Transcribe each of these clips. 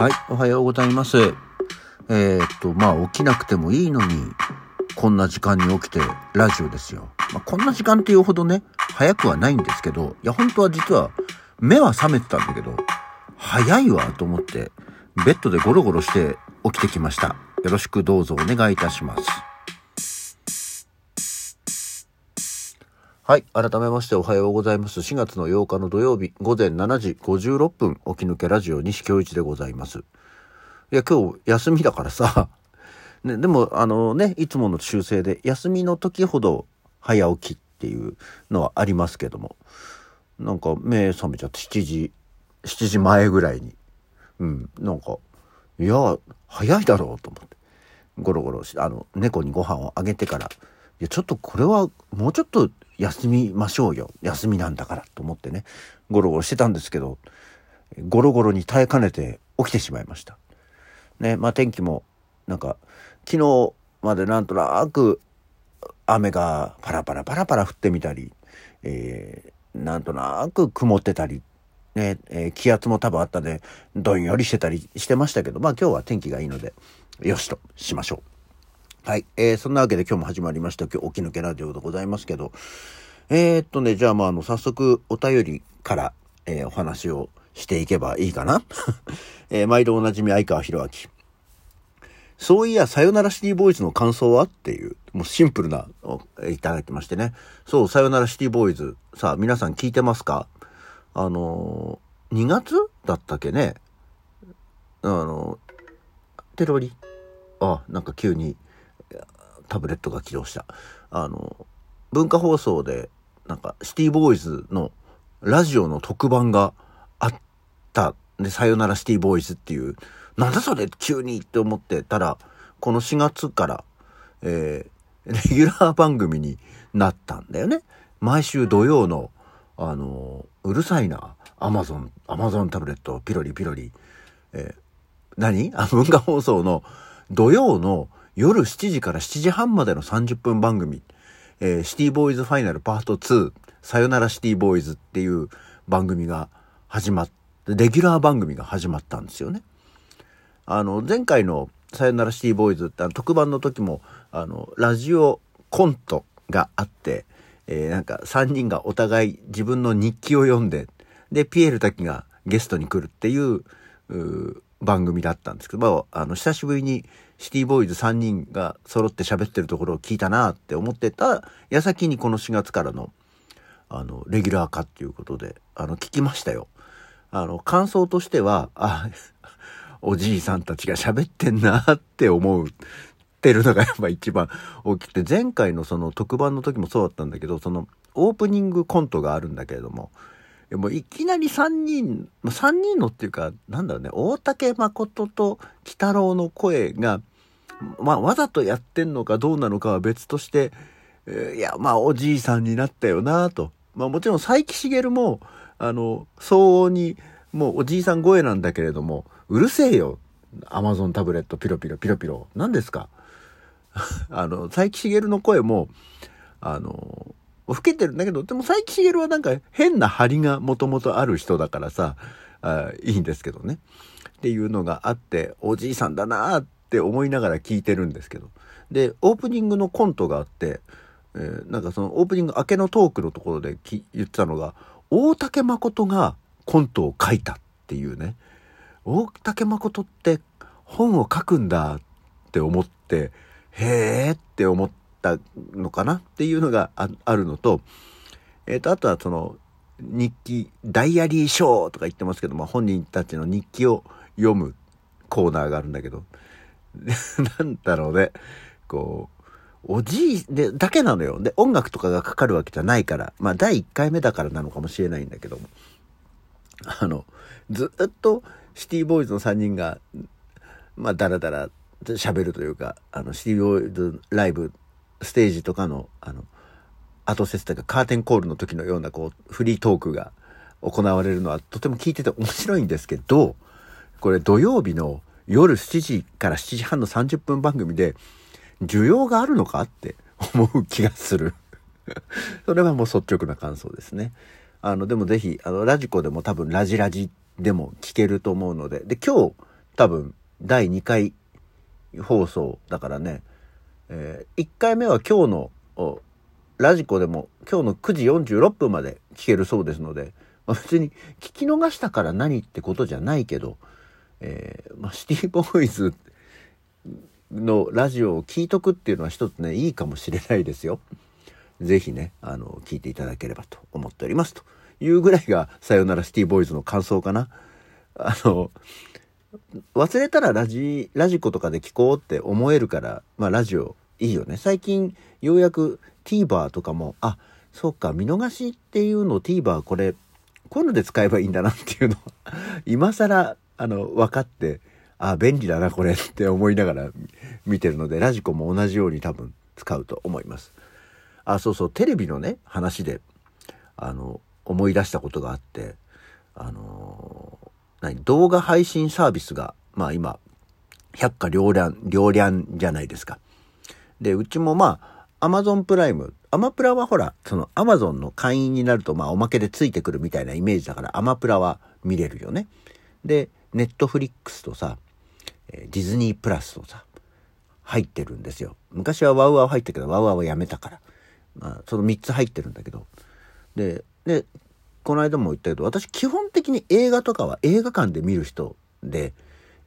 はい、おはようございます。えー、っと、まあ、起きなくてもいいのに、こんな時間に起きてラジオですよ。まあ、こんな時間っていうほどね、早くはないんですけど、いや、本当は実は、目は覚めてたんだけど、早いわと思って、ベッドでゴロゴロして起きてきました。よろしくどうぞお願いいたします。はい。改めましておはようございます。4月の8日の土曜日午前7時56分起き抜けラジオ西京一でございます。いや、今日休みだからさ、ね、でも、あのね、いつもの修正で休みの時ほど早起きっていうのはありますけども、なんか目覚めちゃって7時、7時前ぐらいに、うん、なんか、いや、早いだろうと思って、ゴロゴロして、あの、猫にご飯をあげてから、いや、ちょっとこれはもうちょっと休みましょうよ。休みなんだからと思ってね、ゴロゴロしてたんですけど、ゴロゴロに耐えかねて起きてしまいました。ね、まあ天気も、なんか、昨日までなんとなく雨がパラパラパラパラ降ってみたり、えー、なんとなく曇ってたり、ね、えー、気圧も多分あったんで、どんよりしてたりしてましたけど、まあ今日は天気がいいので、よしとしましょう。はい。えー、そんなわけで今日も始まりました。今日、起き抜けラジオでございますけど、えー、っとね、じゃあまあ、あの、早速、お便りから、えー、お話をしていけばいいかな。えー、毎度おなじみ、相川博明。そういや、さよならシティボーイズの感想はっていう、もうシンプルな、いただきましてね。そう、さよならシティボーイズ。さあ、皆さん聞いてますか？あのー、2月だったっけね？あのー、テロリ？あ、なんか急に、タブレットが起動した。あの、文化放送で、なんか、シティボーイズのラジオの特番があった。で、さよならシティボーイズっていう、なんだそれ急にって思ってたら、この4月から、えー、レギュラー番組になったんだよね。毎週土曜の、あの、うるさいな。アマゾン、アマゾンタブレット、ピロリピロリ。えー、何？あ、文化放送の土曜の夜7時から7時半までの30分番組、えー、シティボーイズファイナルパート2、さよならシティボーイズっていう番組が始まって、レギュラー番組が始まったんですよね。あの、前回のさよならシティボーイズってあの特番の時も、あの、ラジオコントがあって、えー、なんか3人がお互い自分の日記を読んで、で、ピエール滝がゲストに来るっていう、う番組だったんですけど、まあ、あの、久しぶりにシティボーイズ3人が揃って喋ってるところを聞いたなって思ってた矢先にこの4月からの、あの、レギュラー化っていうことで、あの、聞きましたよ。あの、感想としては、あ、おじいさんたちが喋ってんなって思うってるのがやっぱ一番大きくて、前回のその特番の時もそうだったんだけど、そのオープニングコントがあるんだけれども、もういきなり3人、3人のっていうか、なんだろうね、大竹誠と鬼太郎の声が、まあ、わざとやってんのかどうなのかは別として、いや、まあ、おじいさんになったよなと。まあ、もちろん、佐伯茂も、あの、相応に、もうおじいさん声なんだけれども、うるせえよ。アマゾンタブレットピロピロピロピロ。何ですか？あの、佐伯茂の声も、あの、老けてるんだけど、でも佐伯茂はなんか変な張りがもともとある人だからさ、あいいんですけどね。っていうのがあって、おじいさんだなって思いながら聞いてるんですけど。で、オープニングのコントがあって、えー、なんかそのオープニング明けのトークのところで言ってたのが、大竹誠がコントを書いたっていうね。大竹誠って本を書くんだって思って、へーって思って、ったのかなっていうのがあるのと、えっ、ー、と、あとはその、日記、ダイアリーショーとか言ってますけども、本人たちの日記を読むコーナーがあるんだけど、なんだろうね、こう、おじい、で、だけなのよ。で、音楽とかがかかるわけじゃないから、まあ、第1回目だからなのかもしれないんだけども、あの、ずっとシティボーイズの3人が、まあ、だらだら喋るというか、あの、シティボーイズライブステージとかの、あの、後説というかカーテンコールの時のようなこう、フリートークが行われるのはとても聞いてて面白いんですけど、これ土曜日の夜7時から7時半の30分番組で、需要があるのかって 思う気がする それはもう率直な感想ですね。あの、でもぜひ、あの、ラジコでも多分ラジラジでも聞けると思うので、で、今日、多分第2回放送だからね、えー、1回目は今日のラジコでも今日の9時46分まで聞けるそうですので、まあ、別に聞き逃したから何ってことじゃないけど、えー、まあ、シティボーイズのラジオを聞いとくっていうのは一つねいいかもしれないですよ。ぜひねあの聞いていただければと思っておりますというぐらいが「さよならシティボーイズ」の感想かな。あの忘れたらラジラジコとかで聞こうって思えるからまあラジオいいよね最近ようやく TVer とかもあそうか見逃しっていうのを TVer これこういうので使えばいいんだなっていうのは 今更あの分かってあ便利だなこれって思いながら見てるのでラジコも同じように多分使うと思います。あそうそうテレビのね話であの思い出したことがあってあの何動画配信サービスがまあ今百花両乱両乱じゃないですか。でうちもまあアマゾンプライムアマプラはほらそのアマゾンの会員になるとまあおまけでついてくるみたいなイメージだからアマプラは見れるよね。でネットフリックスとさディズニープラスとさ入ってるんですよ。昔はワウワウ入ったけどワウワウはやめたから。まあ、その3つ入ってるんだけど。で、で、この間も言ったけど、私基本的に映画とかは映画館で見る人で、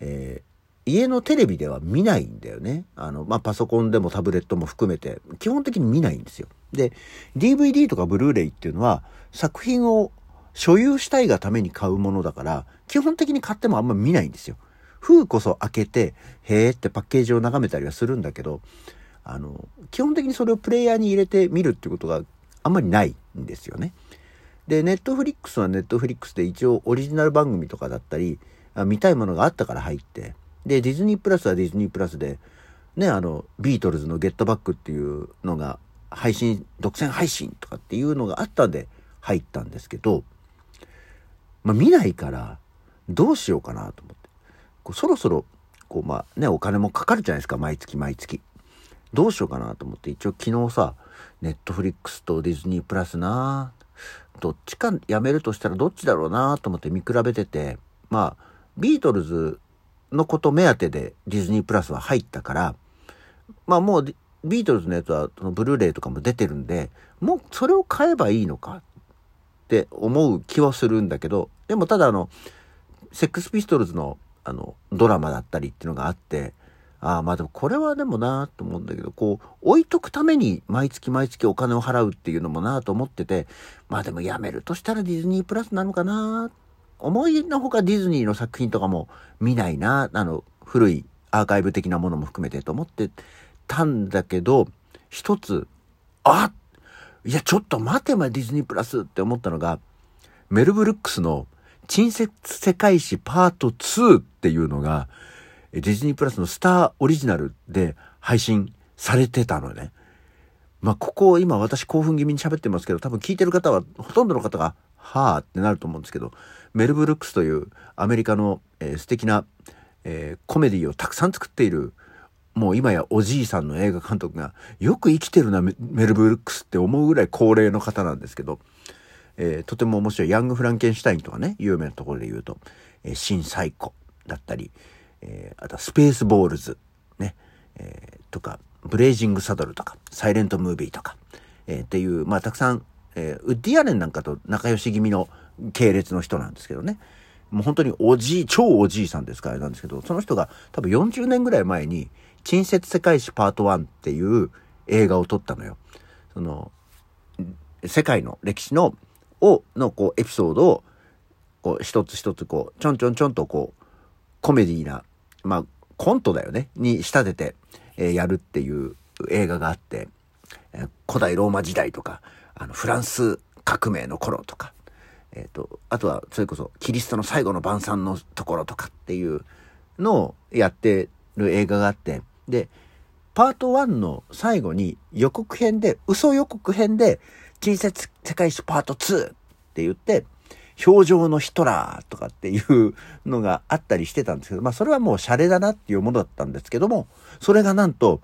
えー、家のテレビでは見ないんだよね。あの、まあ、パソコンでもタブレットも含めて、基本的に見ないんですよ。で、DVD とかブルーレイっていうのは、作品を所有したいがために買うものだから、基本的に買ってもあんま見ないんですよ。封こそ開けて、へーってパッケージを眺めたりはするんだけど、あの、基本的にそれをプレイヤーに入れて見るってことがあんまりないんですよね。で、ネットフリックスはネットフリックスで一応オリジナル番組とかだったり、見たいものがあったから入って、で、ディズニープラスはディズニープラスで、ね、あの、ビートルズのゲットバックっていうのが配信、独占配信とかっていうのがあったんで入ったんですけど、まあ見ないからどうしようかなと思って。こうそろそろ、こうまあね、お金もかかるじゃないですか、毎月毎月。どうしようかなと思って一応昨日さネットフリックスとディズニープラスなどっちかやめるとしたらどっちだろうなと思って見比べててまあビートルズのこと目当てでディズニープラスは入ったからまあもうビートルズのやつはそのブルーレイとかも出てるんでもうそれを買えばいいのかって思う気はするんだけどでもただあのセックスピストルズのあのドラマだったりっていうのがあってああ、まあでもこれはでもなと思うんだけど、こう、置いとくために毎月毎月お金を払うっていうのもなと思ってて、まあでもやめるとしたらディズニープラスなのかな思いのほかディズニーの作品とかも見ないなあの、古いアーカイブ的なものも含めてと思ってたんだけど、一つ、あいや、ちょっと待てまディズニープラスって思ったのが、メルブルックスの珍説世界史パート2っていうのが、ディズニープラスのスターオリジナルで配信されてたのね。まあ、ここ今私興奮気味に喋ってますけど、多分聞いてる方は、ほとんどの方が、はあってなると思うんですけど、メル・ブルックスというアメリカの、えー、素敵な、えー、コメディをたくさん作っている、もう今やおじいさんの映画監督が、よく生きてるな、メル・ブルックスって思うぐらい高齢の方なんですけど、えー、とても面白いヤング・フランケンシュタインとかね、有名なところで言うと、えー、新サイコだったり、えー、あとはスペースボールズ、ね、えー、とか、ブレイジングサドルとか、サイレントムービーとか、えー、っていう、まあ、たくさん、えー、ウッディアレンなんかと仲良し気味の系列の人なんですけどね。もう本当におじい、超おじいさんですからなんですけど、その人が多分40年ぐらい前に、珍説世界史パート1っていう映画を撮ったのよ。その、世界の歴史の、を、のこうエピソードを、こう一つ一つこう、ちょんちょんちょんとこう、コメディーなまあ、コントだよね、に仕立てて、えー、やるっていう映画があって、えー、古代ローマ時代とか、あの、フランス革命の頃とか、えっ、ー、と、あとは、それこそ、キリストの最後の晩餐のところとかっていうのをやってる映画があって、で、パート1の最後に予告編で、嘘予告編で、近接世界史パート2って言って、表情のヒトラーとかっていうのがあったりしてたんですけど、まあそれはもうシャレだなっていうものだったんですけども、それがなんと、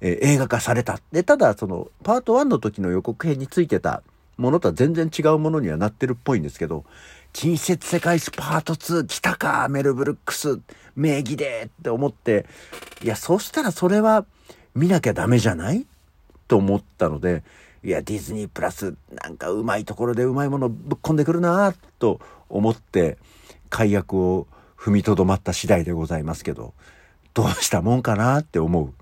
えー、映画化された。で、ただそのパート1の時の予告編についてたものとは全然違うものにはなってるっぽいんですけど、近接世界史パート2来たか、メルブルックス。名義でって思って、いや、そしたらそれは見なきゃダメじゃない？と思ったので、いや、ディズニープラス、なんかうまいところでうまいものぶっ込んでくるなと思って、解約を踏みとどまった次第でございますけど、どうしたもんかな？って思う。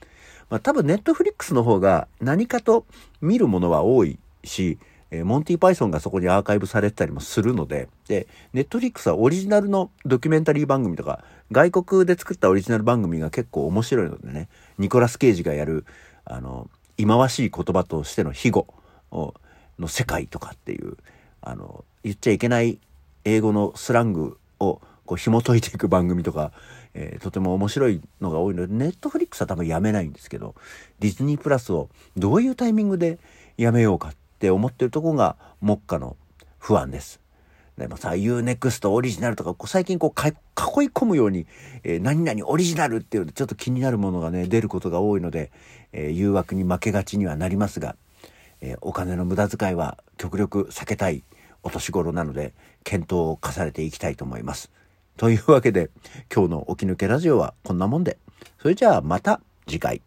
まあ多分ネットフリックスの方が何かと見るものは多いし、えー、モンティ・パイソンがそこにアーカイブされてたりもするので、で、ネットフリックスはオリジナルのドキュメンタリー番組とか、外国で作ったオリジナル番組が結構面白いのでね、ニコラス・ケイジがやる、あの、忌まわしい言葉としての庇護の世界とかっていう、あの、言っちゃいけない英語のスラングをこう紐解いていく番組とか、えー、とても面白いのが多いので、ネットフリックスは多分やめないんですけど、ディズニープラスをどういうタイミングでやめようかって思ってるとこが目下の不安です。でもさ、UNEXT オリジナルとか、最近こう囲い込むように、えー、何々オリジナルっていうちょっと気になるものがね、出ることが多いので、えー、誘惑に負けがちにはなりますが、えー、お金の無駄遣いは極力避けたいお年頃なので、検討を重ねていきたいと思います。というわけで、今日の起き抜けラジオはこんなもんで。それじゃあまた次回。